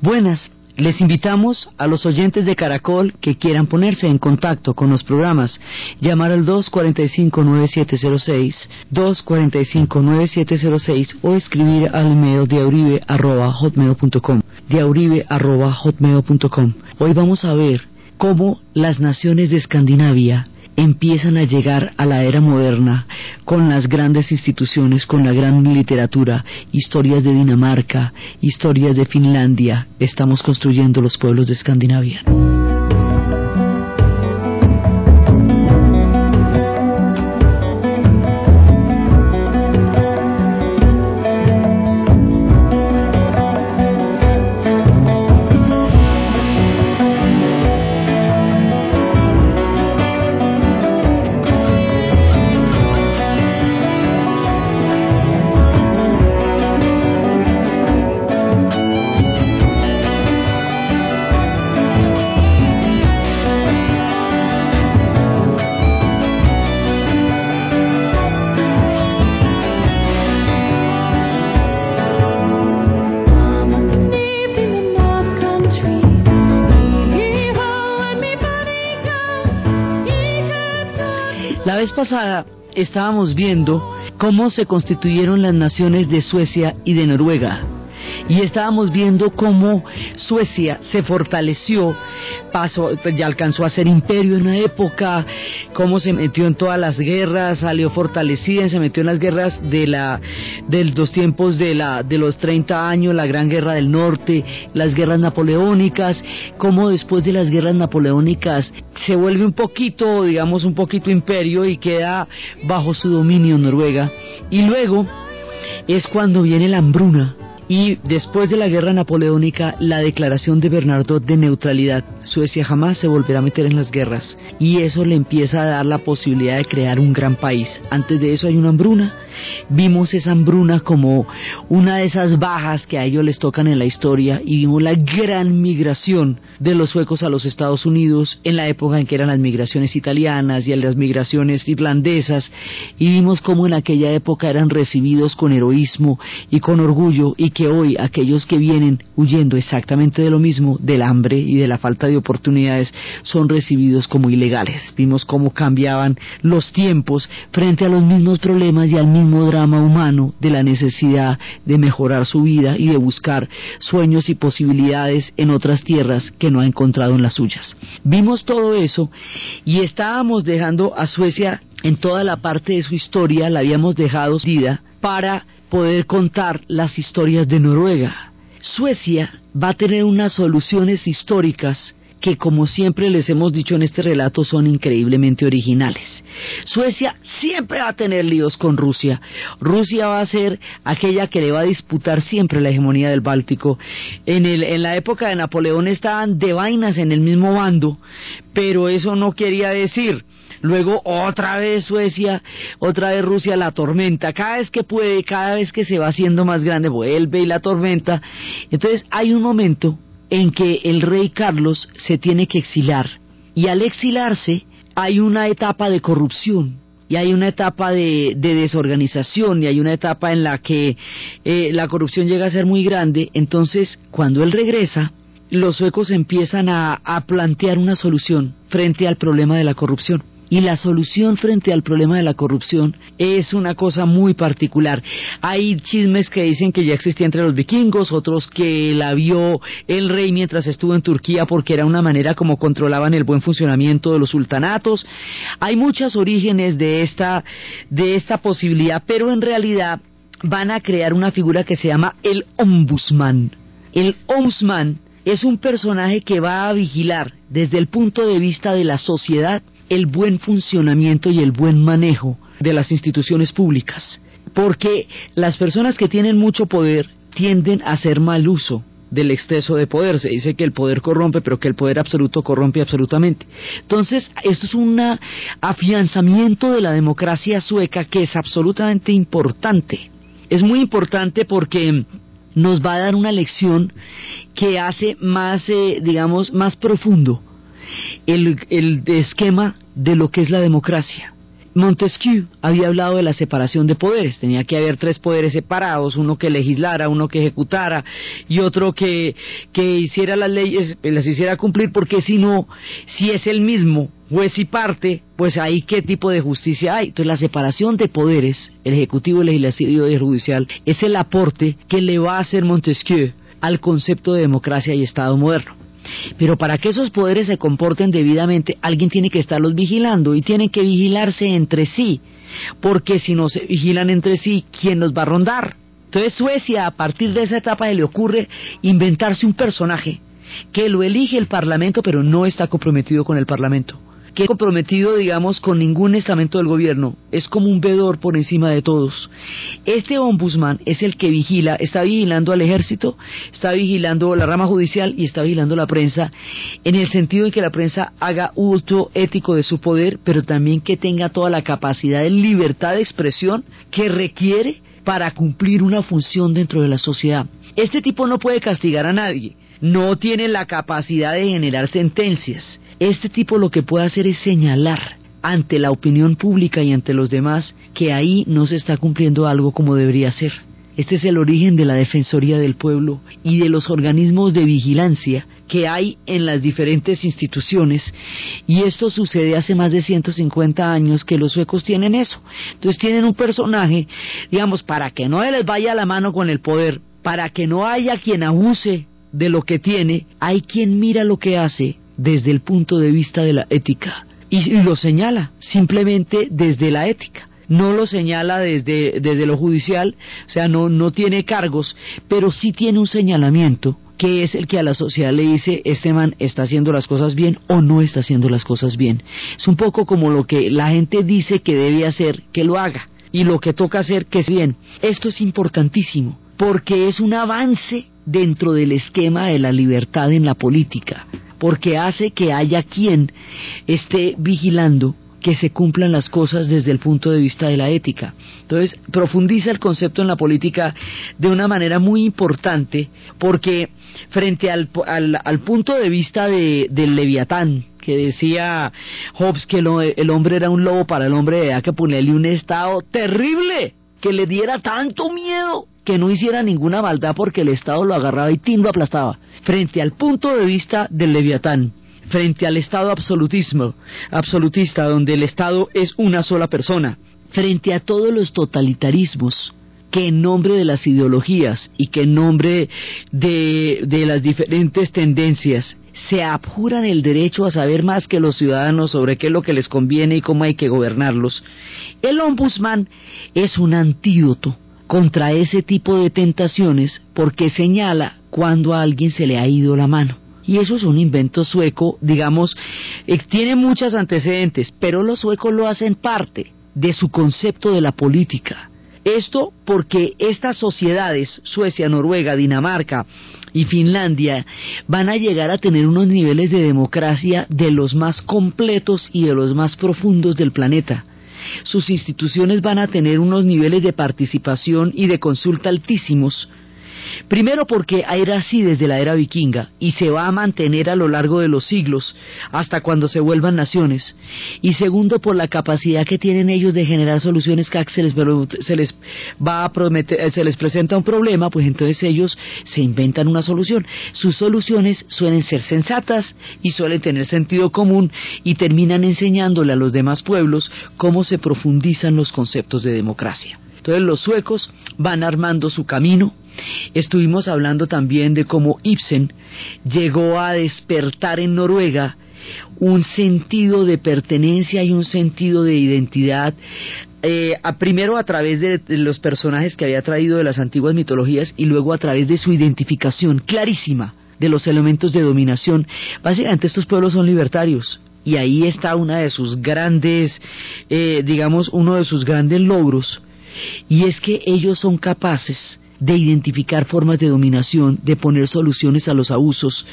Buenas, les invitamos a los oyentes de Caracol que quieran ponerse en contacto con los programas, llamar al 245-9706, 245-9706 o escribir al email diauribe.hotmail.com, diauribe.hotmail.com. Hoy vamos a ver cómo las naciones de Escandinavia empiezan a llegar a la era moderna con las grandes instituciones, con la gran literatura, historias de Dinamarca, historias de Finlandia. Estamos construyendo los pueblos de Escandinavia. Estábamos viendo cómo se constituyeron las naciones de Suecia y de Noruega. Y estábamos viendo cómo Suecia se fortaleció, pasó, ya alcanzó a ser imperio en una época, cómo se metió en todas las guerras, salió fortalecida, se metió en las guerras de la de los tiempos de la de los 30 años, la Gran Guerra del Norte, las guerras napoleónicas, cómo después de las guerras napoleónicas se vuelve un poquito, digamos, un poquito imperio y queda bajo su dominio Noruega. Y luego es cuando viene la hambruna y después de la guerra napoleónica, la declaración de Bernardot de neutralidad. Suecia jamás se volverá a meter en las guerras y eso le empieza a dar la posibilidad de crear un gran país. Antes de eso hay una hambruna. Vimos esa hambruna como una de esas bajas que a ellos les tocan en la historia y vimos la gran migración de los suecos a los Estados Unidos en la época en que eran las migraciones italianas y las migraciones irlandesas y vimos cómo en aquella época eran recibidos con heroísmo y con orgullo y que hoy aquellos que vienen huyendo exactamente de lo mismo, del hambre y de la falta de oportunidades, son recibidos como ilegales. Vimos cómo cambiaban los tiempos frente a los mismos problemas y al mismo drama humano de la necesidad de mejorar su vida y de buscar sueños y posibilidades en otras tierras que no ha encontrado en las suyas. Vimos todo eso y estábamos dejando a Suecia en toda la parte de su historia, la habíamos dejado vida para poder contar las historias de Noruega. Suecia va a tener unas soluciones históricas que como siempre les hemos dicho en este relato son increíblemente originales. Suecia siempre va a tener líos con Rusia. Rusia va a ser aquella que le va a disputar siempre la hegemonía del Báltico. En, el, en la época de Napoleón estaban de vainas en el mismo bando, pero eso no quería decir luego otra vez Suecia, otra vez Rusia la tormenta, cada vez que puede, cada vez que se va haciendo más grande, vuelve y la tormenta. Entonces hay un momento en que el rey Carlos se tiene que exilar y al exilarse hay una etapa de corrupción y hay una etapa de, de desorganización y hay una etapa en la que eh, la corrupción llega a ser muy grande, entonces cuando él regresa, los suecos empiezan a plantear una solución frente al problema de la corrupción. Y la solución frente al problema de la corrupción es una cosa muy particular. Hay chismes que dicen que ya existía entre los vikingos, otros que la vio el rey mientras estuvo en Turquía porque era una manera como controlaban el buen funcionamiento de los sultanatos. Hay muchos orígenes de esta, de esta posibilidad, pero en realidad van a crear una figura que se llama el ombudsman. El ombudsman es un personaje que va a vigilar desde el punto de vista de la sociedad el buen funcionamiento y el buen manejo de las instituciones públicas, porque las personas que tienen mucho poder tienden a hacer mal uso del exceso de poder. Se dice que el poder corrompe, pero que el poder absoluto corrompe absolutamente. Entonces, esto es un afianzamiento de la democracia sueca que es absolutamente importante. Es muy importante porque nos va a dar una lección que hace más, eh, digamos, más profundo el, esquema de lo que es la democracia. Montesquieu había hablado de la separación de poderes. Tenía que haber tres poderes separados, uno que legislara, uno que ejecutara y otro que, que hiciera las leyes, las hiciera cumplir, porque si no, si es el mismo juez y parte, pues ahí qué tipo de justicia hay. Entonces la separación de poderes, el ejecutivo, el legislativo y el judicial, es el aporte que le va a hacer Montesquieu al concepto de democracia y Estado moderno. Pero para que esos poderes se comporten debidamente, alguien tiene que estarlos vigilando y tienen que vigilarse entre sí, porque si no se vigilan entre sí, ¿quién los va a rondar? Entonces Suecia, a partir de esa etapa, le ocurre inventarse un personaje que lo elige el Parlamento, pero no está comprometido con el Parlamento que comprometido, digamos, con ningún estamento del gobierno. Es como un vedor por encima de todos. Este ombudsman es el que vigila, está vigilando al ejército, está vigilando la rama judicial y está vigilando la prensa, en el sentido de que la prensa haga uso ético de su poder, pero también que tenga toda la capacidad de libertad de expresión que requiere para cumplir una función dentro de la sociedad. Este tipo no puede castigar a nadie, no tiene la capacidad de generar sentencias, este tipo lo que puede hacer es señalar ante la opinión pública y ante los demás que ahí no se está cumpliendo algo como debería ser. Este es el origen de la Defensoría del Pueblo y de los organismos de vigilancia que hay en las diferentes instituciones y esto sucede hace más de 150 años que los suecos tienen eso. Entonces tienen un personaje, digamos, para que no les vaya la mano con el poder, para que no haya quien abuse de lo que tiene, hay quien mira lo que hace desde el punto de vista de la ética y, lo señala simplemente desde la ética no lo señala desde, desde lo judicial, o sea, no, no tiene cargos, pero sí tiene un señalamiento que es el que a la sociedad le dice, este man está haciendo las cosas bien o no está haciendo las cosas bien. Es un poco como lo que la gente dice que debe hacer, que lo haga, y lo que toca hacer, que es bien. Esto es importantísimo, porque es un avance dentro del esquema de la libertad en la política porque hace que haya quien esté vigilando que se cumplan las cosas desde el punto de vista de la ética. Entonces, profundiza el concepto en la política de una manera muy importante, porque frente al, al, punto de vista de, del leviatán, que decía Hobbes que el hombre era un lobo para el hombre, había que ponerle un estado terrible, que le diera tanto miedo que no hiciera ninguna maldad porque el Estado lo agarraba y tin lo aplastaba. Frente al punto de vista del Leviatán, frente al Estado absolutismo, absolutista, donde el Estado es una sola persona, frente a todos los totalitarismos que en nombre de las ideologías y que en nombre de, de las diferentes tendencias se abjuran el derecho a saber más que los ciudadanos sobre qué es lo que les conviene y cómo hay que gobernarlos, el ombudsman es un antídoto contra ese tipo de tentaciones porque señala cuando a alguien se le ha ido la mano. Y eso es un invento sueco, digamos, tiene muchos antecedentes, pero los suecos lo hacen parte de su concepto de la política. Esto porque estas sociedades, Suecia, Noruega, Dinamarca y Finlandia, van a llegar a tener unos niveles de democracia de los más completos y de los más profundos del planeta sus instituciones van a tener unos niveles de participación y de consulta altísimos Primero porque era así desde la era vikinga y se va a mantener a lo largo de los siglos hasta cuando se vuelvan naciones. Y segundo por la capacidad que tienen ellos de generar soluciones que se les, se les va a prometer, se les presenta un problema, pues entonces ellos se inventan una solución. Sus soluciones suelen ser sensatas y suelen tener sentido común y terminan enseñándole a los demás pueblos cómo se profundizan los conceptos de democracia. Entonces los suecos van armando su camino. Estuvimos hablando también de cómo Ibsen llegó a despertar en Noruega un sentido de pertenencia y un sentido de identidad, eh, primero a través de, los personajes que había traído de las antiguas mitologías y luego a través de su identificación clarísima de los elementos de dominación. Básicamente estos pueblos son libertarios y ahí está una de sus grandes, eh, digamos, uno de sus grandes logros y es que ellos son capaces de identificar formas de dominación, de poner soluciones a los abusos,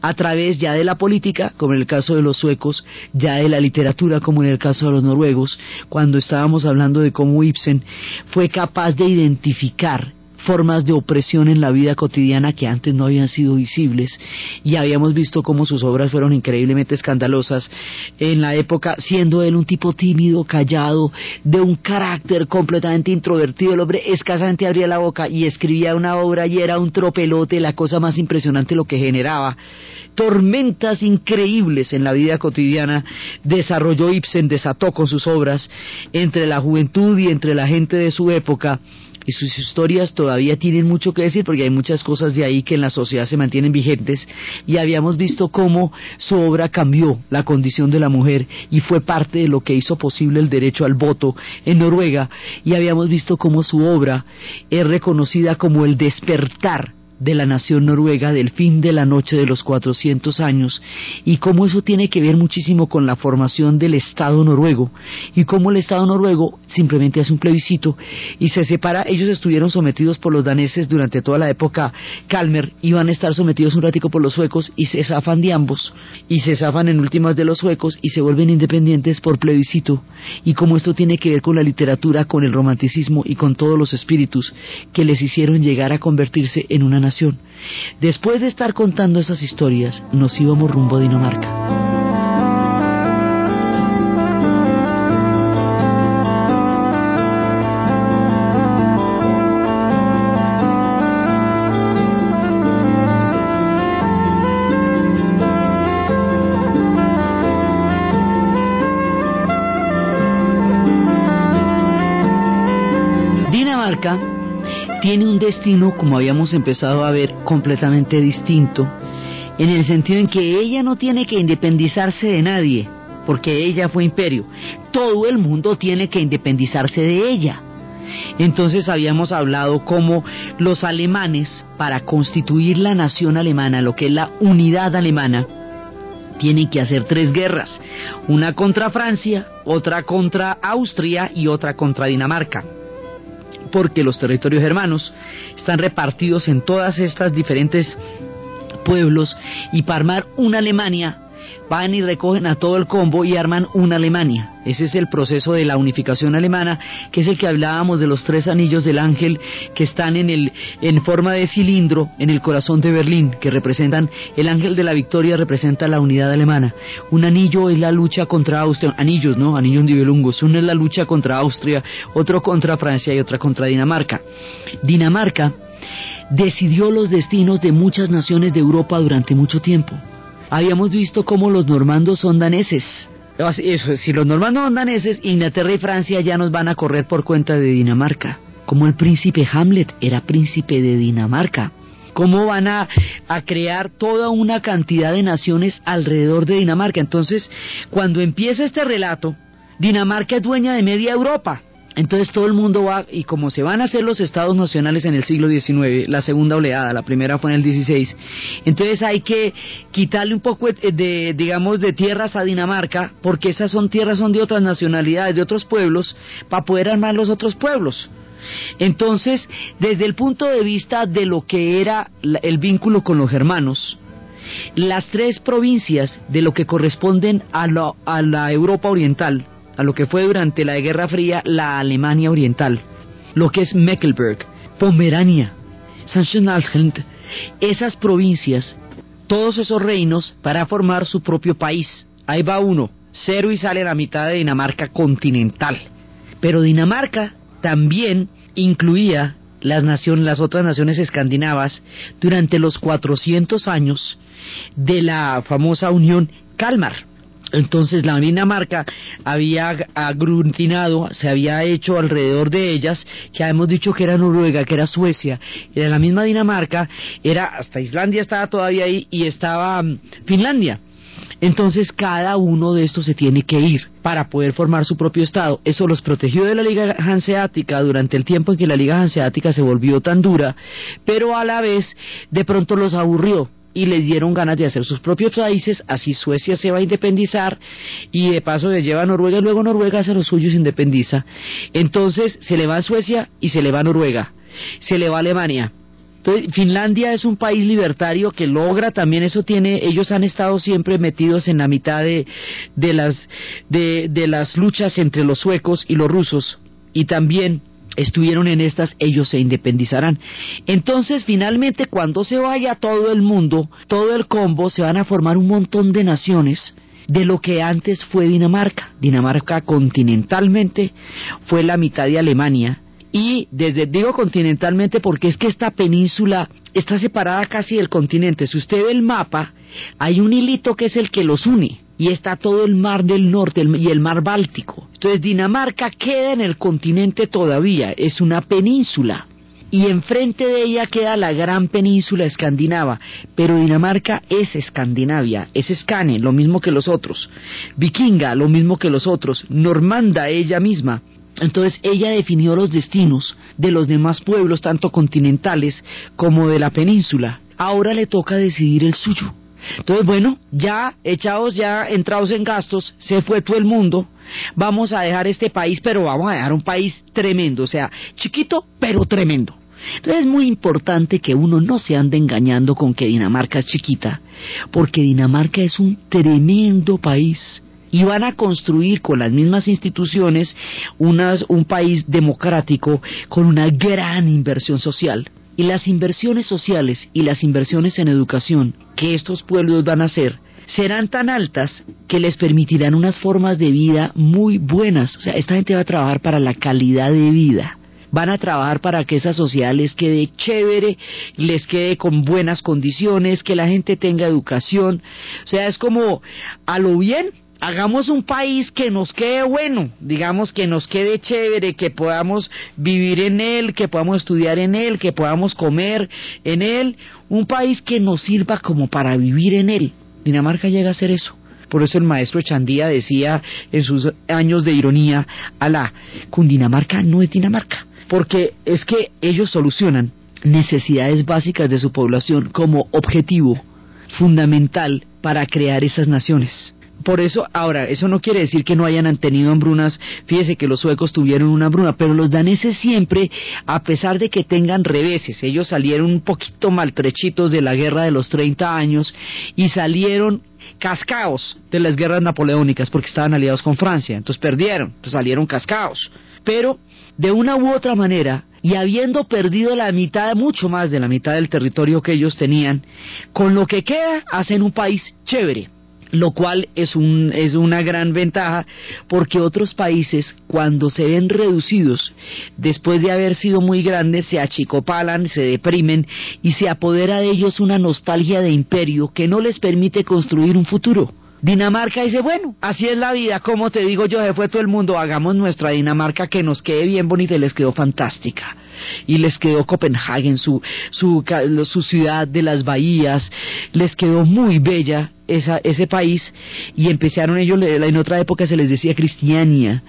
a través ya de la política, como en el caso de los suecos, ya de la literatura, como en el caso de los noruegos, cuando estábamos hablando de cómo Ibsen fue capaz de identificar formas de opresión en la vida cotidiana que antes no habían sido visibles. Y habíamos visto cómo sus obras fueron increíblemente escandalosas en la época, siendo él un tipo tímido, callado, de un carácter completamente introvertido, el hombre escasamente abría la boca y escribía una obra y era un tropelote, la cosa más impresionante lo que generaba. Tormentas increíbles en la vida cotidiana desarrolló Ibsen, desató con sus obras entre la juventud y entre la gente de su época y sus historias todavía tienen mucho que decir porque hay muchas cosas de ahí que en la sociedad se mantienen vigentes. Y habíamos visto cómo su obra cambió la condición de la mujer y fue parte de lo que hizo posible el derecho al voto en Noruega. Y habíamos visto cómo su obra es reconocida como el despertar de la nación noruega del fin de la noche de los 400 años y cómo eso tiene que ver muchísimo con la formación del Estado noruego y cómo el Estado noruego simplemente hace un plebiscito y se separa, ellos estuvieron sometidos por los daneses durante toda la época Kalmer, iban a estar sometidos un ratico por los suecos y se zafan de ambos y se zafan en últimas de los suecos y se vuelven independientes por plebiscito y cómo esto tiene que ver con la literatura, con el romanticismo y con todos los espíritus que les hicieron llegar a convertirse en una nación. Después de estar contando esas historias, nos íbamos rumbo a Dinamarca. Como habíamos empezado a ver, completamente distinto, en el sentido en que ella no tiene que independizarse de nadie, porque ella fue imperio. Todo el mundo tiene que independizarse de ella. Entonces habíamos hablado como los alemanes, para constituir la nación alemana, lo que es la unidad alemana, tienen que hacer tres guerras, una contra Francia, otra contra Austria y otra contra Dinamarca porque los territorios hermanos están repartidos en todas estas diferentes pueblos y para armar una Alemania van y recogen a todo el combo y arman una Alemania. Ese es el proceso de la unificación alemana, que es el que hablábamos de los tres anillos del ángel que están en el en forma de cilindro en el corazón de Berlín, que representan el ángel de la victoria representa la unidad alemana. Un anillo es la lucha contra Austria, anillos, ¿no? Anillos Nibelungos. Uno es la lucha contra Austria, otro contra Francia y otra contra Dinamarca. Dinamarca decidió los destinos de muchas naciones de Europa durante mucho tiempo habíamos visto cómo los normandos son daneses. Eso, si los normandos son daneses, Inglaterra y Francia ya nos van a correr por cuenta de Dinamarca. Como el príncipe Hamlet era príncipe de Dinamarca. Cómo van a, a crear toda una cantidad de naciones alrededor de Dinamarca. Entonces, cuando empieza este relato, Dinamarca es dueña de media Europa. Entonces todo el mundo va, y como se van a hacer los estados nacionales en el siglo XIX, la segunda oleada, la primera fue en el XVI, entonces hay que quitarle un poco de, digamos, de tierras a Dinamarca, porque esas son tierras son de otras nacionalidades, de otros pueblos, para poder armar los otros pueblos. Entonces, desde el punto de vista de lo que era el vínculo con los germanos, las tres provincias de lo que corresponden a a la Europa Oriental, a lo que fue durante la Guerra Fría la Alemania Oriental, lo que es Mecklenburg, Pomerania, Sachsen-Anhalt, esas provincias, todos esos reinos para formar su propio país. Ahí va uno, cero y sale a la mitad de Dinamarca continental. Pero Dinamarca también incluía las, las otras naciones escandinavas durante los 400 años de la famosa Unión Kalmar entonces la Dinamarca había aglutinado, se había hecho alrededor de ellas, que hemos dicho que era Noruega, que era Suecia, era la misma Dinamarca, era hasta Islandia estaba todavía ahí y estaba mm, Finlandia. Entonces cada uno de estos se tiene que ir para poder formar su propio Estado. Eso los protegió de la Liga Hanseática durante el tiempo en que la Liga Hanseática se volvió tan dura, pero a la vez de pronto los aburrió y les dieron ganas de hacer sus propios países, así Suecia se va a independizar y de paso le lleva a Noruega y luego Noruega hace los suyos se independiza. Entonces se le va a Suecia y se le va a Noruega, se le va a Alemania. Entonces, Finlandia es un país libertario que logra también eso tiene ellos han estado siempre metidos en la mitad de, de las de, de las luchas entre los suecos y los rusos y también estuvieron en estas, ellos se independizarán. Entonces, finalmente, cuando se vaya todo el mundo, todo el combo, se van a formar un montón de naciones de lo que antes fue Dinamarca. Dinamarca continentalmente fue la mitad de Alemania y desde digo continentalmente porque es que esta península está separada casi del continente. Si usted ve el mapa, hay un hilito que es el que los une y está todo el mar del norte y el mar Báltico. Entonces Dinamarca queda en el continente todavía, es una península y enfrente de ella queda la gran península escandinava, pero Dinamarca es Escandinavia, es Scane, lo mismo que los otros, Vikinga, lo mismo que los otros, Normanda ella misma. Entonces ella definió los destinos de los demás pueblos, tanto continentales como de la península. Ahora le toca decidir el suyo. Entonces, bueno, ya echados, ya entrados en gastos, se fue todo el mundo. Vamos a dejar este país, pero vamos a dejar un país tremendo, o sea, chiquito, pero tremendo. Entonces es muy importante que uno no se ande engañando con que Dinamarca es chiquita, porque Dinamarca es un tremendo país y van a construir con las mismas instituciones unas, un país democrático con una gran inversión social. Y las inversiones sociales y las inversiones en educación que estos pueblos van a hacer serán tan altas que les permitirán unas formas de vida muy buenas. O sea, esta gente va a trabajar para la calidad de vida van a trabajar para que esa sociedad les quede chévere, les quede con buenas condiciones, que la gente tenga educación. O sea, es como a lo bien, hagamos un país que nos quede bueno, digamos que nos quede chévere, que podamos vivir en él, que podamos estudiar en él, que podamos comer en él, un país que nos sirva como para vivir en él. Dinamarca llega a ser eso. Por eso el maestro Chandía decía en sus años de ironía, la Cundinamarca no es Dinamarca porque es que ellos solucionan necesidades básicas de su población como objetivo fundamental para crear esas naciones. Por eso, ahora, eso no quiere decir que no hayan tenido hambrunas, fíjese que los suecos tuvieron una hambruna, pero los daneses siempre, a pesar de que tengan reveses, ellos salieron un poquito maltrechitos de la guerra de los 30 años y salieron cascaos de las guerras napoleónicas porque estaban aliados con Francia, entonces perdieron, entonces salieron cascaos. Pero de una u otra manera, y habiendo perdido la mitad, mucho más de la mitad del territorio que ellos tenían, con lo que queda hacen un país chévere lo cual es, un, es una gran ventaja porque otros países cuando se ven reducidos después de haber sido muy grandes se achicopalan, se deprimen y se apodera de ellos una nostalgia de imperio que no les permite construir un futuro. Dinamarca dice, bueno, así es la vida, como te digo yo, se fue todo el mundo, hagamos nuestra Dinamarca que nos quede bien bonita y les quedó fantástica. Y les quedó Copenhagen, su, su, su ciudad de las bahías, les quedó muy bella esa, ese país y empezaron ellos, en otra época se les decía Cristiania,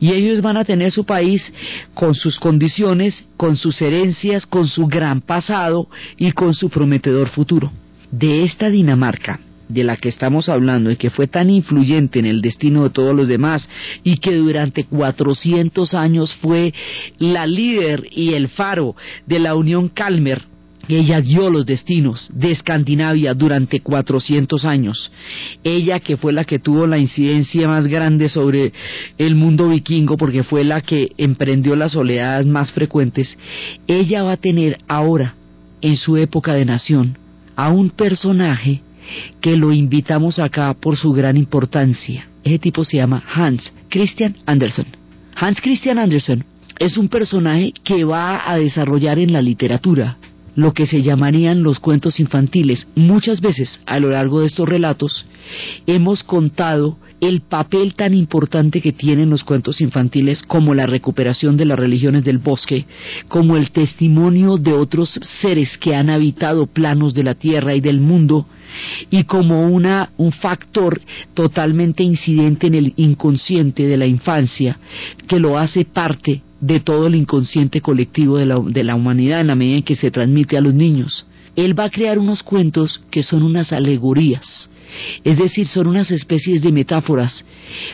y ellos van a tener su país con sus condiciones, con sus herencias, con su gran pasado y con su prometedor futuro. De esta Dinamarca, de la que estamos hablando y que fue tan influyente en el destino de todos los demás y que durante 400 años fue la líder y el faro de la Unión Calmer, ella guió los destinos de Escandinavia durante 400 años. Ella que fue la que tuvo la incidencia más grande sobre el mundo vikingo porque fue la que emprendió las oleadas más frecuentes, ella va a tener ahora, en su época de nación, a un personaje que lo invitamos acá por su gran importancia. Ese tipo se llama Hans Christian Andersen. Hans Christian Andersen es un personaje que va a desarrollar en la literatura lo que se llamarían los cuentos infantiles. Muchas veces a lo largo de estos relatos hemos contado el papel tan importante que tienen los cuentos infantiles como la recuperación de las religiones del bosque, como el testimonio de otros seres que han habitado planos de la tierra y del mundo, y como una, un factor totalmente incidente en el inconsciente de la infancia, que lo hace parte de todo el inconsciente colectivo de la, de la humanidad en la medida en que se transmite a los niños. Él va a crear unos cuentos que son unas alegorías, es decir, son unas especies de metáforas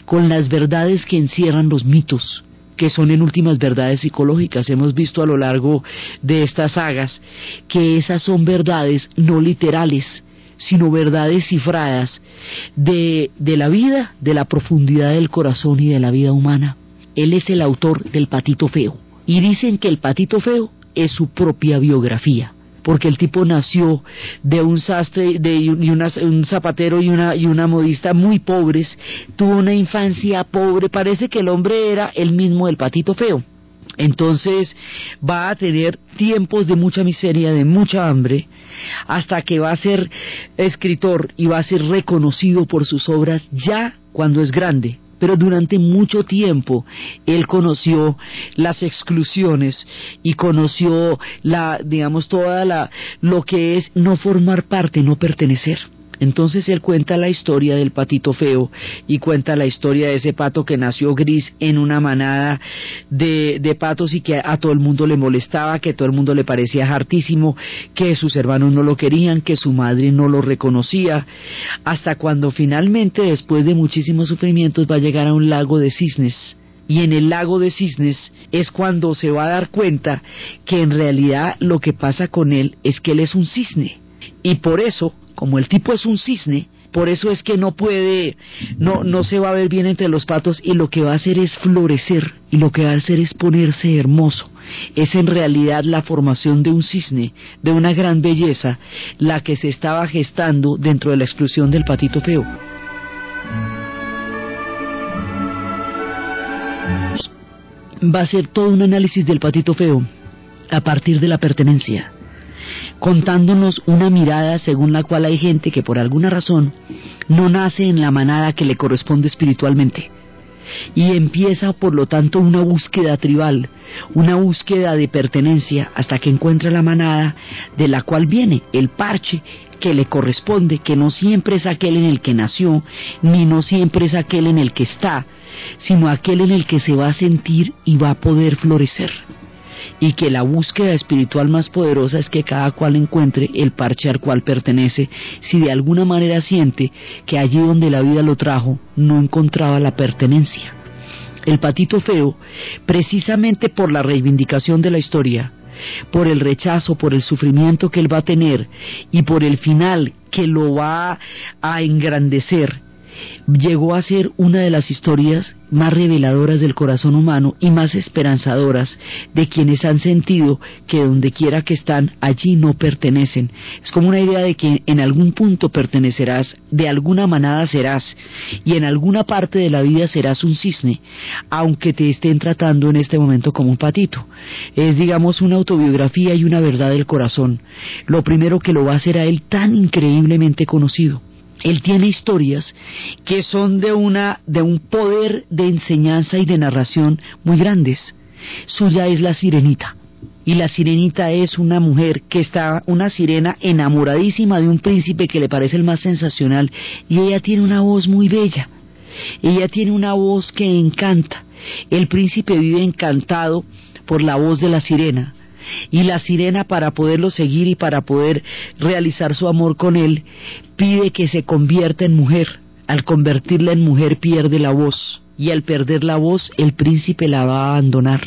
con las verdades que encierran los mitos que son en últimas verdades psicológicas. Hemos visto a lo largo de estas sagas que esas son verdades no literales, sino verdades cifradas de, de la vida, de la profundidad del corazón y de la vida humana. Él es el autor del patito feo. Y dicen que el patito feo es su propia biografía porque el tipo nació de un sastre de y un zapatero y una y una modista muy pobres, tuvo una infancia pobre, parece que el hombre era el mismo del patito feo. Entonces va a tener tiempos de mucha miseria, de mucha hambre, hasta que va a ser escritor y va a ser reconocido por sus obras ya cuando es grande, pero durante mucho tiempo él conoció las exclusiones y conoció la digamos toda la lo que es no formar parte, no pertenecer. Entonces él cuenta la historia del patito feo y cuenta la historia de ese pato que nació gris en una manada de, de patos y que a, todo el mundo le molestaba, que a todo el mundo le parecía hartísimo, que sus hermanos no lo querían, que su madre no lo reconocía, hasta cuando finalmente, después de muchísimos sufrimientos, va a llegar a un lago de cisnes. Y en el lago de cisnes es cuando se va a dar cuenta que en realidad lo que pasa con él es que él es un cisne y por eso como el tipo es un cisne, por eso es que no puede, no, no se va a ver bien entre los patos y lo que va a hacer es florecer y lo que va a hacer es ponerse hermoso. Es en realidad la formación de un cisne, de una gran belleza, la que se estaba gestando dentro de la exclusión del patito feo. Va a ser todo un análisis del patito feo a partir de la pertenencia contándonos una mirada según la cual hay gente que por alguna razón no nace en la manada que le corresponde espiritualmente. Y empieza por lo tanto una búsqueda tribal, una búsqueda de pertenencia hasta que encuentra la manada de la cual viene el parche que le corresponde, que no siempre es aquel en el que nació, ni no siempre es aquel en el que está, sino aquel en el que se va a sentir y va a poder florecer y que la búsqueda espiritual más poderosa es que cada cual encuentre el parche al cual pertenece si de alguna manera siente que allí donde la vida lo trajo no encontraba la pertenencia. El patito feo, precisamente por la reivindicación de la historia, por el rechazo, por el sufrimiento que él va a tener y por el final que lo va a engrandecer, llegó a ser una de las historias más reveladoras del corazón humano y más esperanzadoras de quienes han sentido que donde quiera que están, allí no pertenecen. Es como una idea de que en algún punto pertenecerás, de alguna manada serás, y en alguna parte de la vida serás un cisne, aunque te estén tratando en este momento como un patito. Es, digamos, una autobiografía y una verdad del corazón. Lo primero que lo va a hacer a él tan increíblemente conocido él tiene historias que son de una de un poder de enseñanza y de narración muy grandes. Suya es la sirenita. Y la sirenita es una mujer que está, una sirena enamoradísima de un príncipe que le parece el más sensacional y ella tiene una voz muy bella. Ella tiene una voz que encanta. El príncipe vive encantado por la voz de la sirena y la sirena para poderlo seguir y para poder realizar su amor con él pide que se convierta en mujer. Al convertirla en mujer pierde la voz y al perder la voz el príncipe la va a abandonar.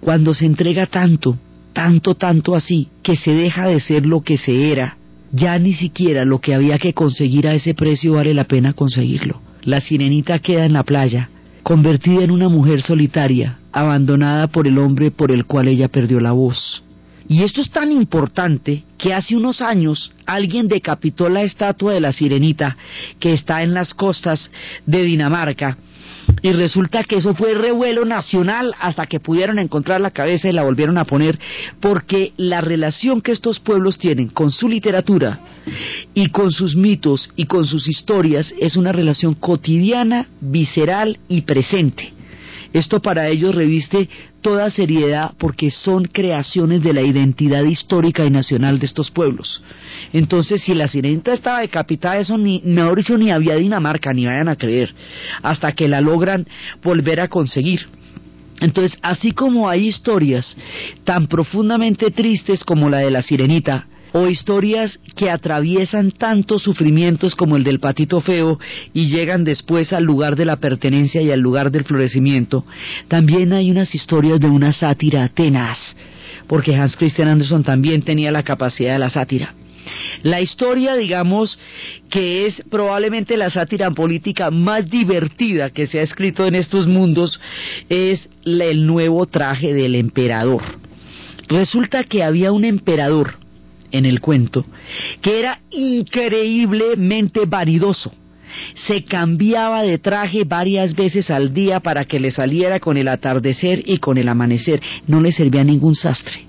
Cuando se entrega tanto, tanto, tanto así, que se deja de ser lo que se era, ya ni siquiera lo que había que conseguir a ese precio vale la pena conseguirlo. La sirenita queda en la playa, convertida en una mujer solitaria, abandonada por el hombre por el cual ella perdió la voz. Y esto es tan importante que hace unos años alguien decapitó la estatua de la sirenita que está en las costas de Dinamarca y resulta que eso fue revuelo nacional hasta que pudieron encontrar la cabeza y la volvieron a poner porque la relación que estos pueblos tienen con su literatura y con sus mitos y con sus historias es una relación cotidiana, visceral y presente. Esto para ellos reviste toda seriedad porque son creaciones de la identidad histórica y nacional de estos pueblos. Entonces, si la sirenita estaba decapitada, eso ni, mejor dicho, ni había Dinamarca, ni vayan a creer, hasta que la logran volver a conseguir. Entonces, así como hay historias tan profundamente tristes como la de la sirenita, o historias que atraviesan tantos sufrimientos como el del patito feo y llegan después al lugar de la pertenencia y al lugar del florecimiento, también hay unas historias de una sátira tenaz, porque Hans Christian Andersen también tenía la capacidad de la sátira. La historia, digamos, que es probablemente la sátira política más divertida que se ha escrito en estos mundos, es el nuevo traje del emperador. Resulta que había un emperador en el cuento que era increíblemente vanidoso se cambiaba de traje varias veces al día para que le saliera con el atardecer y con el amanecer. No le servía ningún sastre.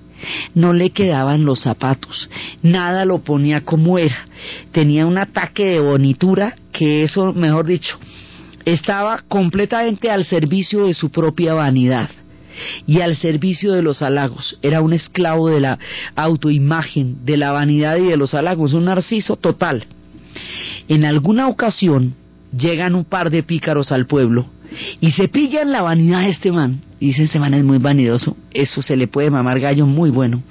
No le quedaban los zapatos, nada lo ponía como era. Tenía un ataque de bonitura que eso, mejor dicho, estaba completamente al servicio de su propia vanidad y al servicio de los halagos. Era un esclavo de la autoimagen, de la vanidad y de los halagos, un narciso total. En alguna ocasión llegan un par de pícaros al pueblo y se pillan la vanidad de este man. Y dicen, este man es muy vanidoso, eso se le puede mamar gallo muy bueno.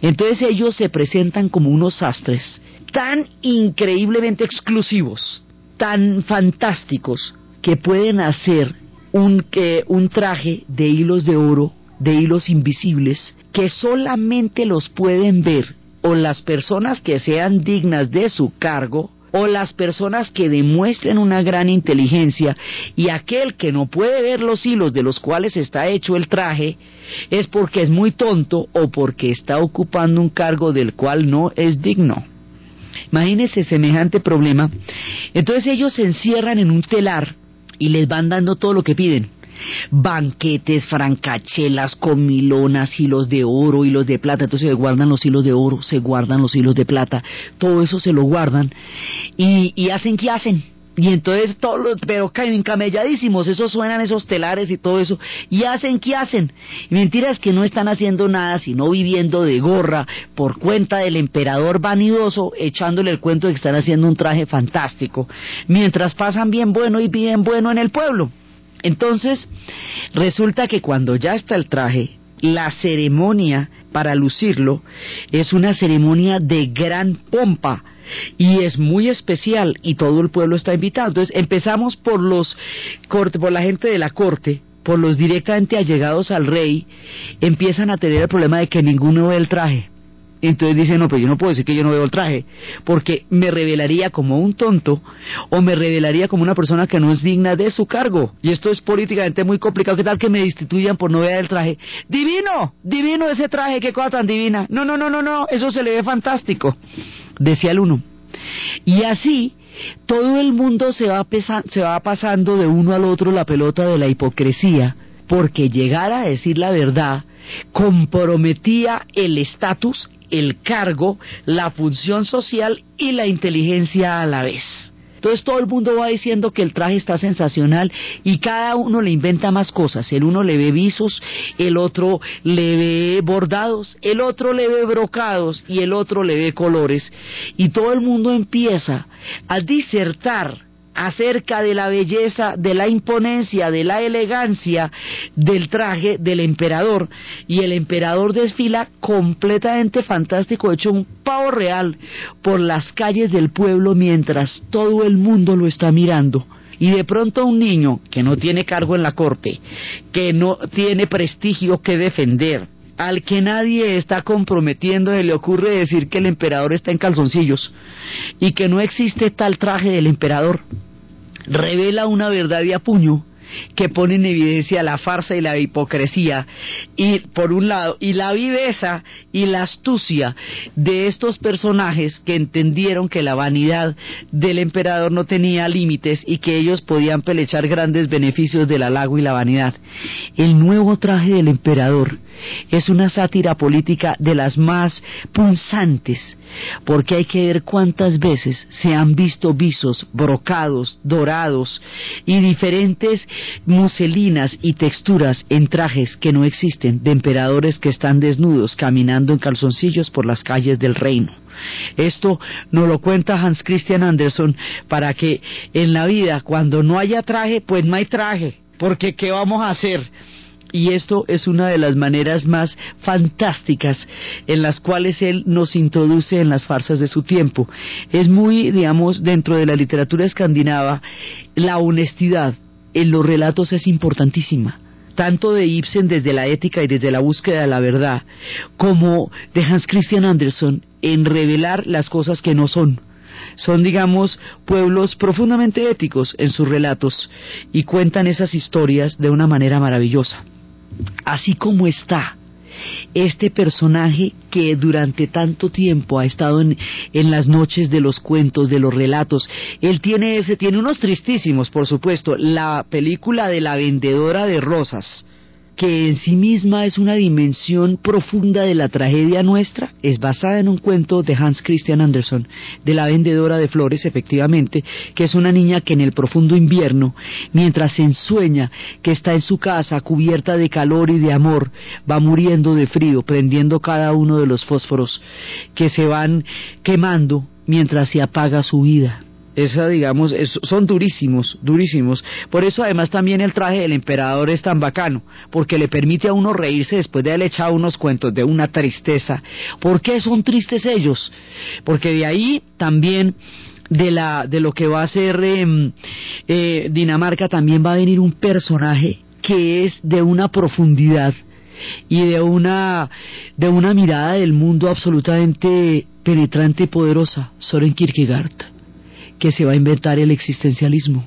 Entonces ellos se presentan como unos sastres tan increíblemente exclusivos, tan fantásticos, que pueden hacer un, que, un traje de hilos de oro, de hilos invisibles, que solamente los pueden ver o las personas que sean dignas de su cargo o las personas que demuestren una gran inteligencia y aquel que no puede ver los hilos de los cuales está hecho el traje es porque es muy tonto o porque está ocupando un cargo del cual no es digno. Imagínense semejante problema. Entonces ellos se encierran en un telar y les van dando todo lo que piden. Banquetes, francachelas, comilonas, hilos de oro, hilos de plata, entonces se guardan los hilos de oro, se guardan los hilos de plata, todo eso se lo guardan y, y hacen que hacen. Y entonces todos los, pero encamelladísimos, esos suenan esos telares y todo eso, y hacen que hacen. Y mentira es que no están haciendo nada, sino viviendo de gorra por cuenta del emperador vanidoso, echándole el cuento de que están haciendo un traje fantástico, mientras pasan bien bueno y bien bueno en el pueblo. Entonces, resulta que cuando ya está el traje, la ceremonia para lucirlo es una ceremonia de gran pompa y es muy especial y todo el pueblo está invitado. Entonces empezamos por los por la gente de la corte, por los directamente allegados al rey, empiezan a tener el problema de que ninguno ve el traje. Entonces dice, no, pero yo no puedo decir que yo no veo el traje, porque me revelaría como un tonto o me revelaría como una persona que no es digna de su cargo. Y esto es políticamente muy complicado. ¿Qué tal que me destituyan por no ver el traje? Divino, divino ese traje, qué cosa tan divina. No, no, no, no, no, eso se le ve fantástico, decía el uno. Y así todo el mundo se va, se va pasando de uno al otro la pelota de la hipocresía, porque llegar a decir la verdad comprometía el estatus el cargo, la función social y la inteligencia a la vez. Entonces todo el mundo va diciendo que el traje está sensacional y cada uno le inventa más cosas. El uno le ve visos, el otro le ve bordados, el otro le ve brocados y el otro le ve colores. Y todo el mundo empieza a disertar acerca de la belleza, de la imponencia, de la elegancia del traje del emperador. Y el emperador desfila completamente fantástico, hecho un pavo real por las calles del pueblo mientras todo el mundo lo está mirando. Y de pronto un niño que no tiene cargo en la corte, que no tiene prestigio que defender, al que nadie está comprometiendo, le ocurre decir que el emperador está en calzoncillos y que no existe tal traje del emperador revela una verdad de apuño que pone en evidencia la farsa y la hipocresía y por un lado y la viveza y la astucia de estos personajes que entendieron que la vanidad del emperador no tenía límites y que ellos podían pelechar grandes beneficios del halago y la vanidad. El nuevo traje del emperador es una sátira política de las más punzantes porque hay que ver cuántas veces se han visto visos, brocados, dorados y diferentes muselinas y texturas en trajes que no existen, de emperadores que están desnudos caminando en calzoncillos por las calles del reino. Esto nos lo cuenta Hans Christian Andersen para que en la vida, cuando no haya traje, pues no hay traje, porque ¿qué vamos a hacer? Y esto es una de las maneras más fantásticas en las cuales él nos introduce en las farsas de su tiempo. Es muy, digamos, dentro de la literatura escandinava, la honestidad en los relatos es importantísima. tanto de Ibsen desde la ética y desde la búsqueda de la verdad, como de Hans Christian Andersen en revelar las cosas que no son. Son, digamos, pueblos profundamente éticos en sus relatos y cuentan esas historias de una manera maravillosa. Así como está este personaje que durante tanto tiempo ha estado en, las noches de los cuentos, de los relatos. Él tiene ese, tiene unos tristísimos, por supuesto. La película de la vendedora de rosas, que en sí misma es una dimensión profunda de la tragedia nuestra, es basada en un cuento de Hans Christian Andersen, de la vendedora de flores, efectivamente, que es una niña que en el profundo invierno, mientras se ensueña que está en su casa cubierta de calor y de amor, va muriendo de frío, prendiendo cada uno de los fósforos que se van quemando mientras se apaga su vida esa digamos son durísimos durísimos. Por eso además también el traje del emperador es tan bacano porque le permite a uno reírse después de haber echado unos cuentos de una tristeza. ¿por qué son tristes ellos? porque de ahí también de la de lo que va a ser em, eh, Dinamarca también va a venir un personaje que es de una profundidad y de una de una mirada del mundo absolutamente penetrante y poderosa Soren Kierkegaard que se va a inventar el existencialismo.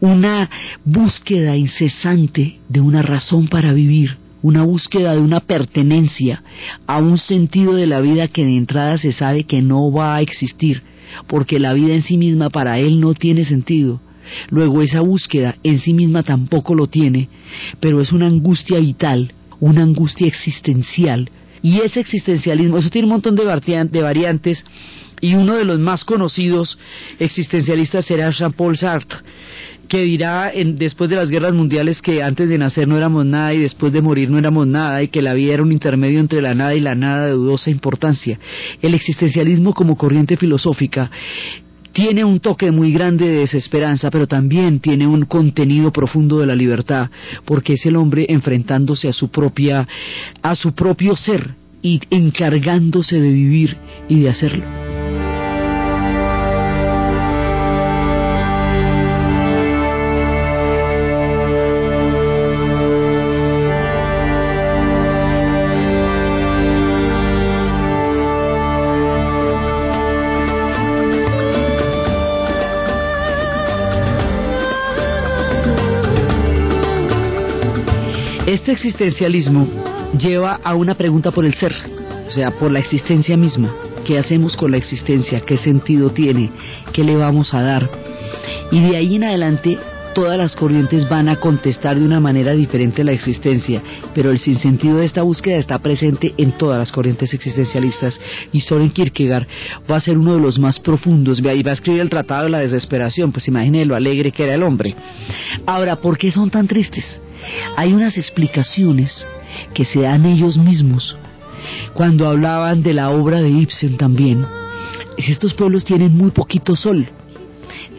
Una búsqueda incesante de una razón para vivir, una búsqueda de una pertenencia a un sentido de la vida que de entrada se sabe que no va a existir, porque la vida en sí misma para él no tiene sentido. Luego esa búsqueda en sí misma tampoco lo tiene, pero es una angustia vital, una angustia existencial. Y ese existencialismo, eso tiene un montón de variantes y uno de los más conocidos existencialistas será Jean-Paul Sartre, que dirá en, después de las guerras mundiales que antes de nacer no éramos nada y después de morir no éramos nada y que la vida era un intermedio entre la nada y la nada de dudosa importancia. El existencialismo como corriente filosófica tiene un toque muy grande de desesperanza, pero también tiene un contenido profundo de la libertad, porque es el hombre enfrentándose a su propia a su propio ser y encargándose de vivir y de hacerlo. Existencialismo lleva a una pregunta por el ser, o sea, por la existencia misma. ¿Qué hacemos con la existencia? ¿Qué sentido tiene? ¿Qué le vamos a dar? Y de ahí en adelante todas las corrientes van a contestar de una manera diferente la existencia, pero el sinsentido de esta búsqueda está presente en todas las corrientes existencialistas y Soren Kierkegaard va a ser uno de los más profundos, y va a escribir el Tratado de la Desesperación, pues imagínense lo alegre que era el hombre. Ahora, ¿por qué son tan tristes? Hay unas explicaciones que se dan ellos mismos cuando hablaban de la obra de Ibsen también. Estos pueblos tienen muy poquito sol,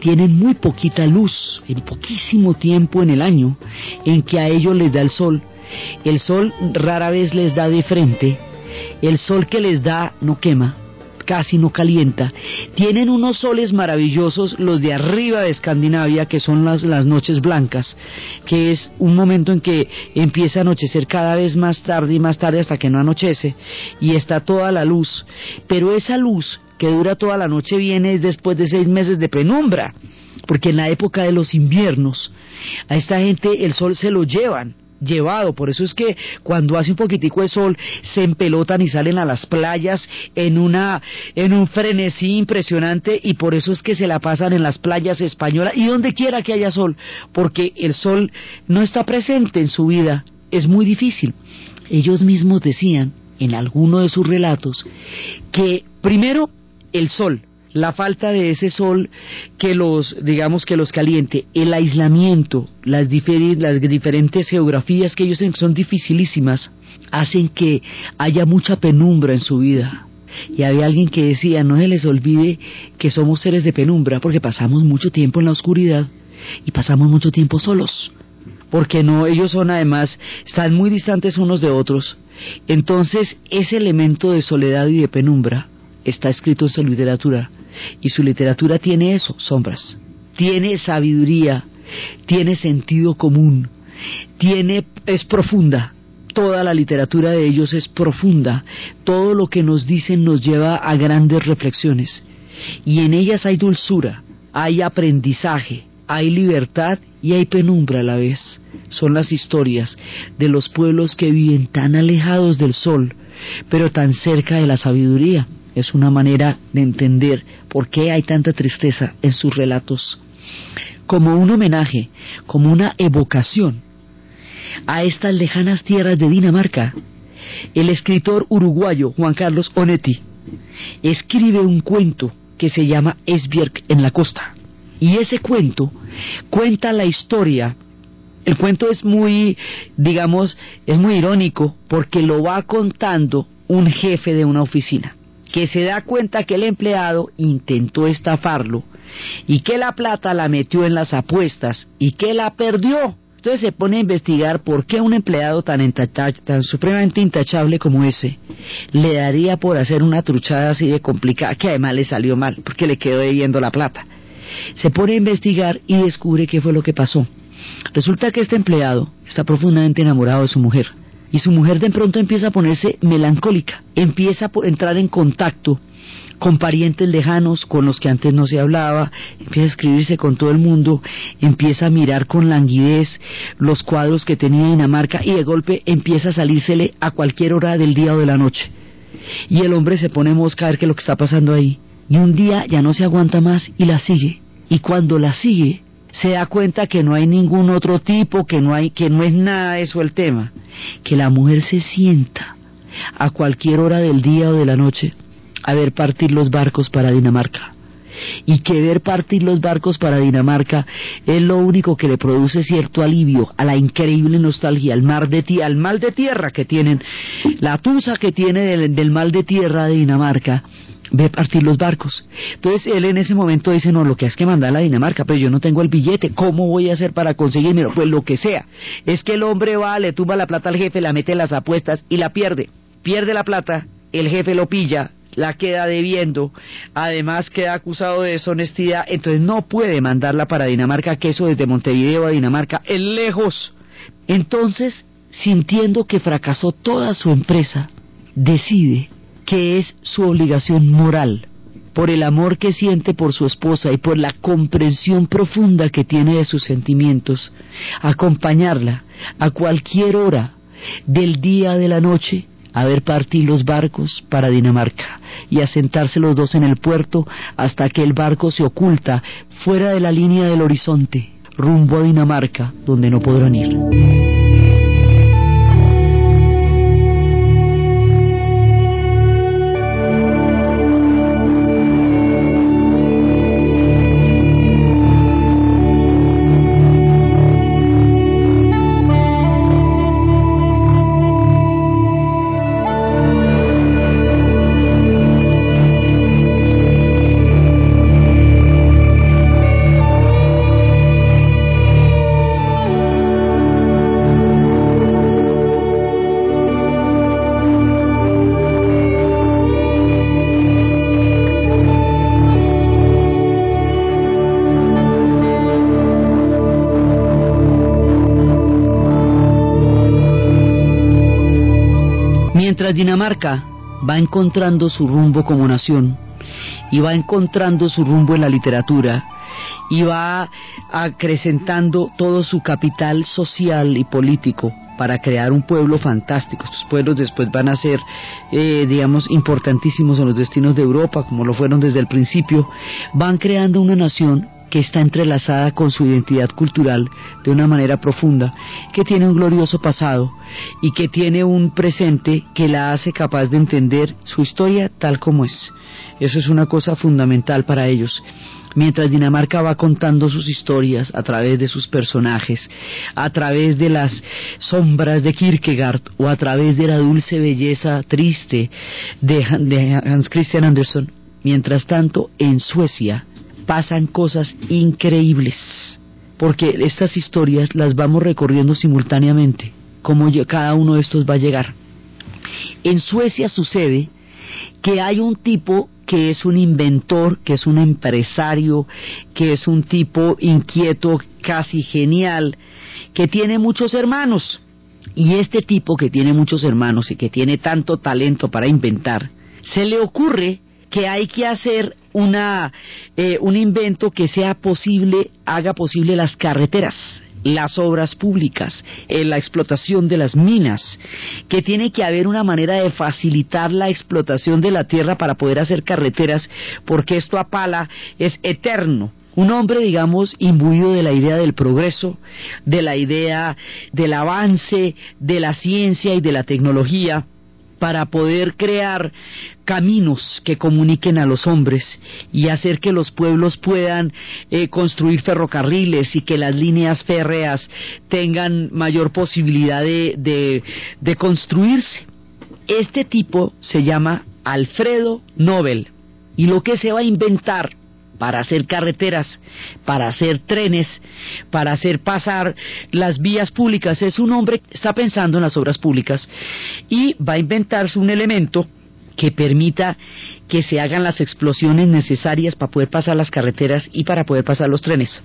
tienen muy poquita luz, en poquísimo tiempo en el año en que a ellos les da el sol. El sol rara vez les da de frente, el sol que les da no quema, casi no calienta. Tienen unos soles maravillosos, los de arriba de Escandinavia, que son las, las noches blancas, que es un momento en que empieza a anochecer cada vez más tarde y más tarde hasta que no anochece, y está toda la luz. Pero esa luz que dura toda la noche viene después de seis meses de penumbra, porque en la época de los inviernos a esta gente el sol se lo llevan llevado, por eso es que cuando hace un poquitico de sol se empelotan y salen a las playas en una en un frenesí impresionante y por eso es que se la pasan en las playas españolas y donde quiera que haya sol, porque el sol no está presente en su vida, es muy difícil. Ellos mismos decían en alguno de sus relatos que primero el sol la falta de ese sol que los, digamos, que los caliente, el aislamiento, las, las diferentes geografías que ellos son dificilísimas, hacen que haya mucha penumbra en su vida. Y había alguien que decía, no se les olvide que somos seres de penumbra porque pasamos mucho tiempo en la oscuridad y pasamos mucho tiempo solos. Porque no, ellos son además, están muy distantes unos de otros. Entonces, ese elemento de soledad y de penumbra está escrito en su literatura y su literatura tiene eso, sombras. Tiene sabiduría, tiene sentido común, tiene, es profunda, toda la literatura de ellos es profunda, todo lo que nos dicen nos lleva a grandes reflexiones, y en ellas hay dulzura, hay aprendizaje, hay libertad y hay penumbra a la vez. Son las historias de los pueblos que viven tan alejados del sol, pero tan cerca de la sabiduría. Es una manera de entender por qué hay tanta tristeza en sus relatos. Como un homenaje, como una evocación a estas lejanas tierras de Dinamarca, el escritor uruguayo Juan Carlos Onetti escribe un cuento que se llama Esbjerg en la costa. Y ese cuento cuenta la historia. El cuento es muy, digamos, es muy irónico porque lo va contando un jefe de una oficina que se da cuenta que el empleado intentó estafarlo y que la plata la metió en las apuestas y que la perdió. Entonces se pone a investigar por qué un empleado tan, tan supremamente intachable como ese le daría por hacer una truchada así de complicada, que además le salió mal, porque le quedó debiendo la plata. Se pone a investigar y descubre qué fue lo que pasó. Resulta que este empleado está profundamente enamorado de su mujer y su mujer de pronto empieza a ponerse melancólica, empieza a entrar en contacto con parientes lejanos con los que antes no se hablaba, empieza a escribirse con todo el mundo, empieza a mirar con languidez los cuadros que tenía Dinamarca y de golpe empieza a salírsele a cualquier hora del día o de la noche. Y el hombre se pone mosca a ver qué es lo que está pasando ahí. Y un día ya no se aguanta más y la sigue. Y cuando la sigue, se da cuenta que no hay ningún otro tipo, que no hay, que no es nada eso el tema, que la mujer se sienta a cualquier hora del día o de la noche a ver partir los barcos para Dinamarca. Y que ver partir los barcos para Dinamarca es lo único que le produce cierto alivio a la increíble nostalgia, al mar de tierra, al mal de tierra que tienen, la tusa que tiene del, mal de tierra de Dinamarca, ve partir los barcos. Entonces él en ese momento dice, no, lo que es que mandar a Dinamarca, pero yo no tengo el billete, ¿cómo voy a hacer para conseguirlo? Pues lo que sea. Es que el hombre va, le tumba la plata al jefe, la mete en las apuestas y la pierde. Pierde la plata, el jefe lo pilla, la queda debiendo, además queda acusado de deshonestidad, entonces no puede mandarla para Dinamarca, que eso desde Montevideo a Dinamarca es lejos. Entonces, sintiendo que fracasó toda su empresa, decide que es su obligación moral, por el amor que siente por su esposa y por la comprensión profunda que tiene de sus sentimientos, acompañarla a cualquier hora del día de la noche a ver partir los barcos para Dinamarca y a sentarse los dos en el puerto hasta que el barco se oculta fuera de la línea del horizonte, rumbo a Dinamarca, donde no podrán ir. Dinamarca va encontrando su rumbo como nación y va encontrando su rumbo en la literatura y va acrecentando todo su capital social y político para crear un pueblo fantástico. Estos pueblos después van a ser, eh, digamos, importantísimos en los destinos de Europa, como lo fueron desde el principio. Van creando una nación que está entrelazada con su identidad cultural de una manera profunda, que tiene un glorioso pasado y que tiene un presente que la hace capaz de entender su historia tal como es. Eso es una cosa fundamental para ellos. Mientras Dinamarca va contando sus historias a través de sus personajes, a través de las sombras de Kierkegaard o a través de la dulce belleza triste de, Hans Christian Andersen, mientras tanto en Suecia pasan cosas increíbles, porque estas historias las vamos recorriendo simultáneamente, como cada uno de estos va a llegar. En Suecia sucede que hay un tipo que es un inventor, que es un empresario, que es un tipo inquieto, casi genial, que tiene muchos hermanos. Y este tipo que tiene muchos hermanos y que tiene tanto talento para inventar, se le ocurre que hay que hacer una, eh, un invento que sea posible, haga posible las carreteras, las obras públicas, eh, la explotación de las minas, que tiene que haber una manera de facilitar la explotación de la tierra para poder hacer carreteras, porque esto a pala es eterno. Un hombre, digamos, imbuido de la idea del progreso, de la idea del avance, de la ciencia y de la tecnología, para poder crear caminos que comuniquen a los hombres y hacer que los pueblos puedan eh, construir ferrocarriles y que las líneas férreas tengan mayor posibilidad de, de construirse. Este tipo se llama Alfredo Nobel y lo que se va a inventar para hacer carreteras, para hacer trenes, para hacer pasar las vías públicas. Es un hombre que está pensando en las obras públicas y va a inventarse un elemento que permita que se hagan las explosiones necesarias para poder pasar las carreteras y para poder pasar los trenes.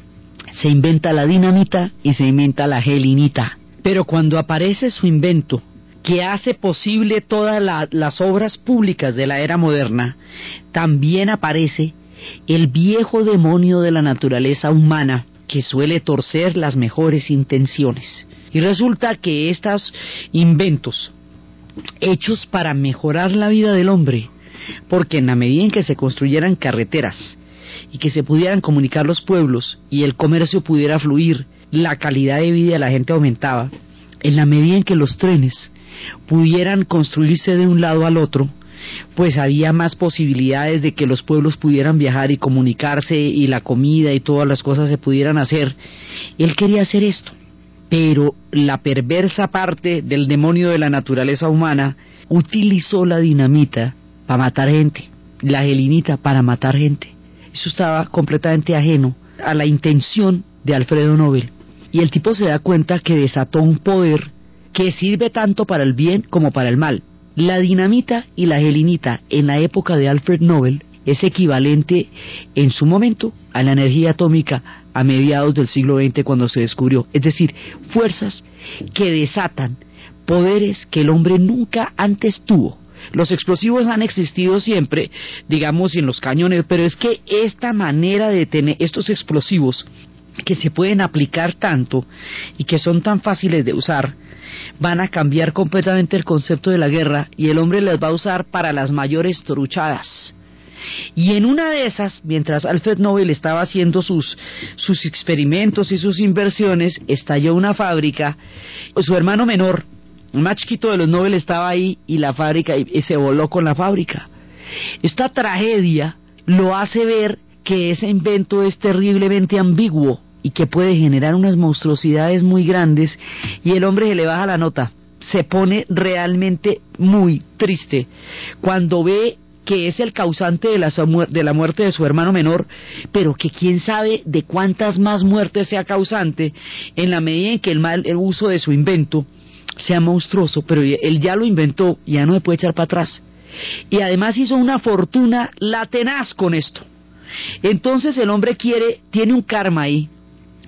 Se inventa la dinamita y se inventa la gelinita. Pero cuando aparece su invento, que hace posible todas las obras públicas de la era moderna, también aparece el viejo demonio de la naturaleza humana que suele torcer las mejores intenciones. Y resulta que estos inventos, hechos para mejorar la vida del hombre, porque en la medida en que se construyeran carreteras y que se pudieran comunicar los pueblos y el comercio pudiera fluir, la calidad de vida de la gente aumentaba, en la medida en que los trenes pudieran construirse de un lado al otro, pues había más posibilidades de que los pueblos pudieran viajar y comunicarse y la comida y todas las cosas se pudieran hacer. Él quería hacer esto, pero la perversa parte del demonio de la naturaleza humana utilizó la dinamita para matar gente, la gelinita para matar gente. Eso estaba completamente ajeno a la intención de Alfredo Nobel. Y el tipo se da cuenta que desató un poder que sirve tanto para el bien como para el mal. La dinamita y la gelinita en la época de Alfred Nobel es equivalente en su momento a la energía atómica a mediados del siglo XX cuando se descubrió. Es decir, fuerzas que desatan poderes que el hombre nunca antes tuvo. Los explosivos han existido siempre, digamos, en los cañones, pero es que esta manera de tener estos explosivos que se pueden aplicar tanto y que son tan fáciles de usar, van a cambiar completamente el concepto de la guerra y el hombre las va a usar para las mayores truchadas. Y en una de esas, mientras Alfred Nobel estaba haciendo sus, sus experimentos y sus inversiones, estalló una fábrica. Su hermano menor, el más chiquito de los Nobel, estaba ahí y la fábrica y se voló con la fábrica. Esta tragedia lo hace ver que ese invento es terriblemente ambiguo y que puede generar unas monstruosidades muy grandes y el hombre se le baja la nota, se pone realmente muy triste cuando ve que es el causante de la, de la muerte de su hermano menor, pero que quién sabe de cuántas más muertes sea causante en la medida en que el mal el uso de su invento sea monstruoso, pero él ya lo inventó, ya no se puede echar para atrás. Y además hizo una fortuna latenaz con esto. Entonces el hombre quiere, tiene un karma ahí,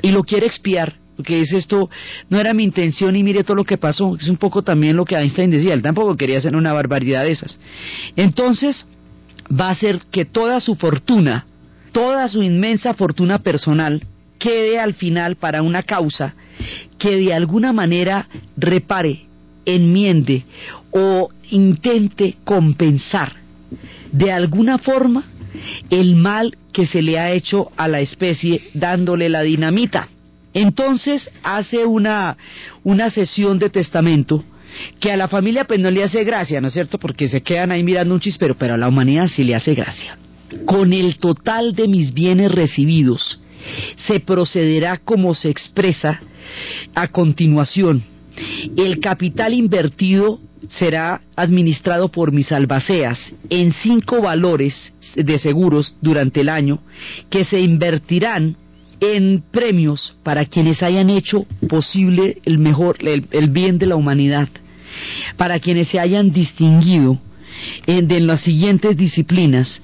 y lo quiere expiar, porque es esto, no era mi intención y mire todo lo que pasó, es un poco también lo que Einstein decía, él tampoco quería hacer una barbaridad de esas. Entonces, va a hacer que toda su fortuna, toda su inmensa fortuna personal, quede al final para una causa que de alguna manera repare, enmiende o intente compensar de alguna forma el mal que se le ha hecho a la especie dándole la dinamita. Entonces hace una, una sesión de testamento que a la familia pues no le hace gracia, ¿no es cierto? Porque se quedan ahí mirando un chispero, pero a la humanidad sí le hace gracia. Con el total de mis bienes recibidos se procederá como se expresa a continuación. El capital invertido será administrado por mis albaceas en cinco valores de seguros durante el año que se invertirán en premios para quienes hayan hecho posible el mejor el, bien de la humanidad para quienes se hayan distinguido en, las siguientes disciplinas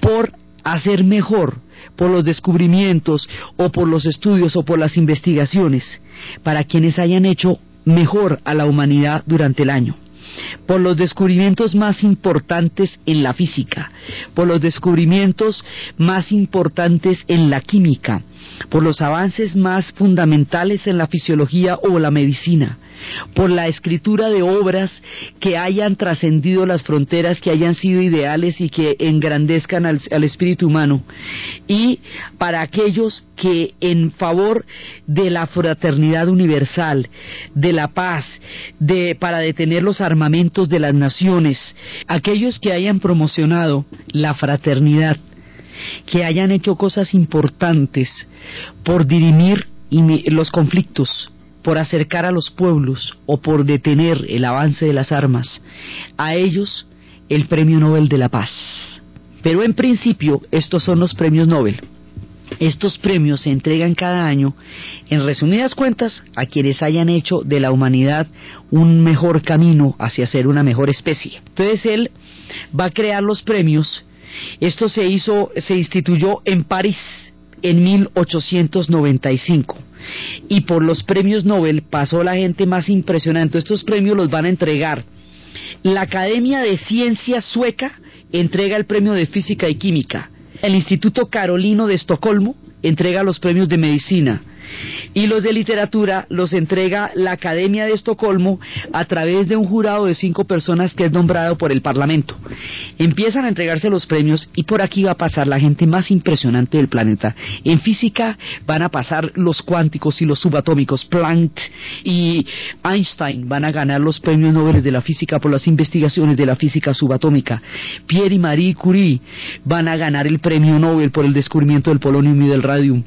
por hacer mejor, por los descubrimientos o por los estudios o por las investigaciones, para quienes hayan hecho mejor a la humanidad durante el año por los descubrimientos más importantes en la física, por los descubrimientos más importantes en la química, por los avances más fundamentales en la fisiología o la medicina, por la escritura de obras que hayan trascendido las fronteras, que hayan sido ideales y que engrandezcan al, espíritu humano, y para aquellos que en favor de la fraternidad universal, de la paz, de para detener los armamentos de las naciones, aquellos que hayan promocionado la fraternidad, que hayan hecho cosas importantes por dirimir los conflictos, por acercar a los pueblos o por detener el avance de las armas, a ellos el Premio Nobel de la Paz. Pero en principio estos son los premios Nobel. Estos premios se entregan cada año, en resumidas cuentas, a quienes hayan hecho de la humanidad un mejor camino hacia ser una mejor especie. Entonces él va a crear los premios. Esto se hizo, se instituyó en París en 1895 y por los premios Nobel pasó la gente más impresionante. Estos premios los van a entregar. La Academia de Ciencias Sueca entrega el premio de Física y Química. El Instituto Carolino de Estocolmo entrega los premios de Medicina y los de literatura los entrega la Academia de Estocolmo a través de un jurado de cinco personas que es nombrado por el Parlamento. Empiezan a entregarse los premios y por aquí va a pasar la gente más impresionante del planeta. En física van a pasar los cuánticos y los subatómicos. Planck y Einstein van a ganar los premios Nobel de la física por las investigaciones de la física subatómica. Pierre y Marie Curie van a ganar el premio Nobel por el descubrimiento del polonio y del radium.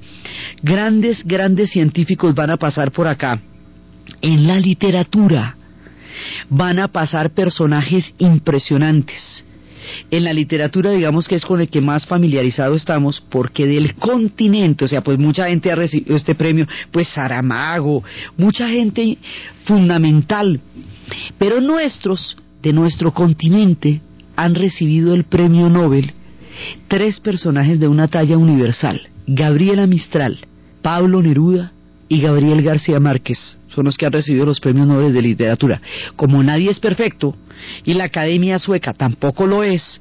Grandes, grandes científicos van a pasar por acá. En la literatura van a pasar personajes impresionantes. En la literatura, digamos que es con el que más familiarizado estamos, porque del continente, o sea, pues mucha gente ha recibido este premio, pues Saramago, mucha gente fundamental. Pero nuestros, de nuestro continente, han recibido el premio Nobel tres personajes de una talla universal. Gabriela Mistral, Pablo Neruda y Gabriel García Márquez son los que han recibido los premios Nobel de literatura. Como nadie es perfecto y la Academia Sueca tampoco lo es,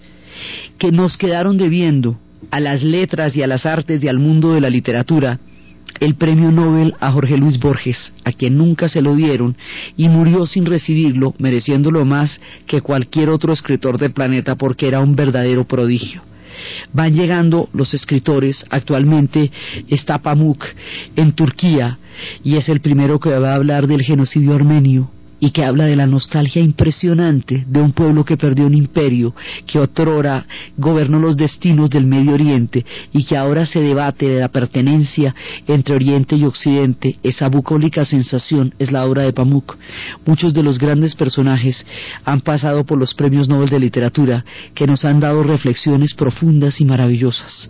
que nos quedaron debiendo a las letras y a las artes y al mundo de la literatura el premio Nobel a Jorge Luis Borges, a quien nunca se lo dieron y murió sin recibirlo, mereciéndolo más que cualquier otro escritor del planeta porque era un verdadero prodigio. Van llegando los escritores, actualmente está Pamuk en Turquía y es el primero que va a hablar del genocidio armenio y que habla de la nostalgia impresionante de un pueblo que perdió un imperio, que otrora gobernó los destinos del Medio Oriente y que ahora se debate de la pertenencia entre Oriente y Occidente. Esa bucólica sensación es la obra de Pamuk. Muchos de los grandes personajes han pasado por los premios Nobel de Literatura que nos han dado reflexiones profundas y maravillosas.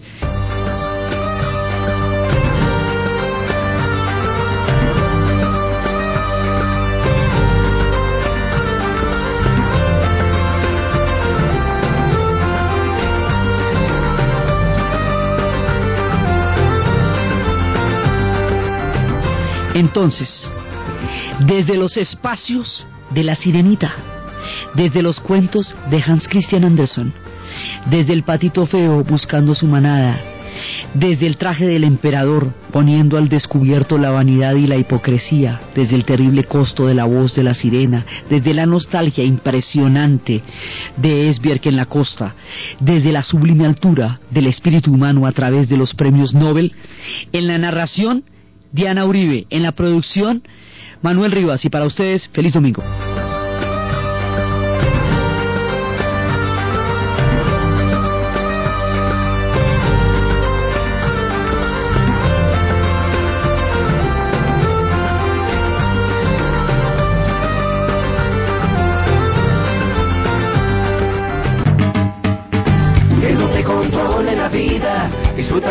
Entonces, desde los espacios de la sirenita, desde los cuentos de Hans Christian Andersen, desde el patito feo buscando su manada, desde el traje del emperador poniendo al descubierto la vanidad y la hipocresía, desde el terrible costo de la voz de la sirena, desde la nostalgia impresionante de Esbjerg en la costa, desde la sublime altura del espíritu humano a través de los premios Nobel, en la narración Diana Uribe. En la producción, Manuel Rivas. Y para ustedes, feliz domingo.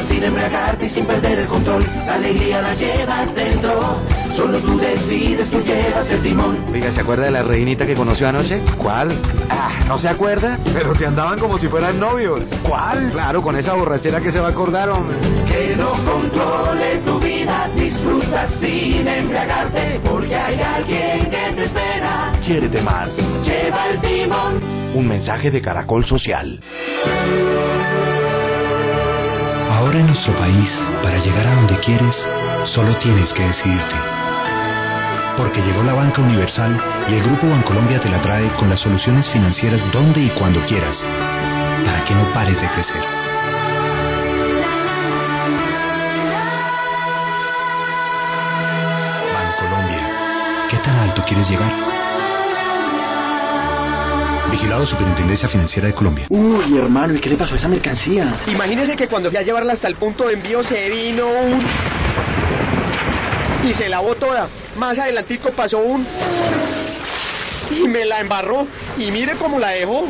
Sin embriagarte y sin perder el control. La alegría la llevas dentro. Solo tú decides, tú llevas el timón. Oiga, ¿se acuerda de la reinita que conoció anoche? ¿Cuál? Ah, ¿no se acuerda? Pero si andaban como si fueran novios. ¿Cuál? Claro, con esa borrachera que se va a acordar, hombre. Que no controle tu vida, disfruta sin embriagarte, porque hay alguien que te espera. Quiérete más. Lleva el timón. Un mensaje de Caracol Social. Ahora en nuestro país, para llegar a donde quieres, solo tienes que decidirte. Porque llegó la banca universal y el Grupo Bancolombia te la trae con las soluciones financieras donde y cuando quieras, para que no pares de crecer. Bancolombia, ¿qué tan alto quieres llegar? Vigilado Superintendencia Financiera de Colombia. Uy, hermano, ¿y qué le pasó a esa mercancía? Imagínese que cuando fui a llevarla hasta el punto de envío se vino un... Y se lavó toda. Más adelantico pasó un... Y me la embarró. Y mire cómo la dejó.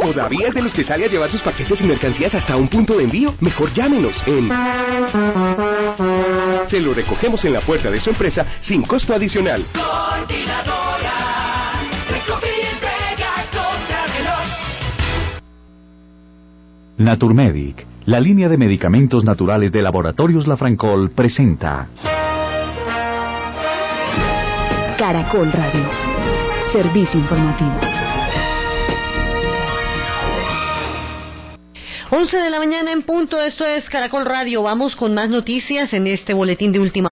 ¿Todavía es de los que sale a llevar sus paquetes y mercancías hasta un punto de envío? Mejor llámenos en... Se lo recogemos en la puerta de su empresa sin costo adicional. Coordinadora, Naturmedic, la línea de medicamentos naturales de Laboratorios La Francol, presenta Caracol Radio. Servicio informativo. 11 de la mañana en punto, esto es Caracol Radio. Vamos con más noticias en este boletín de última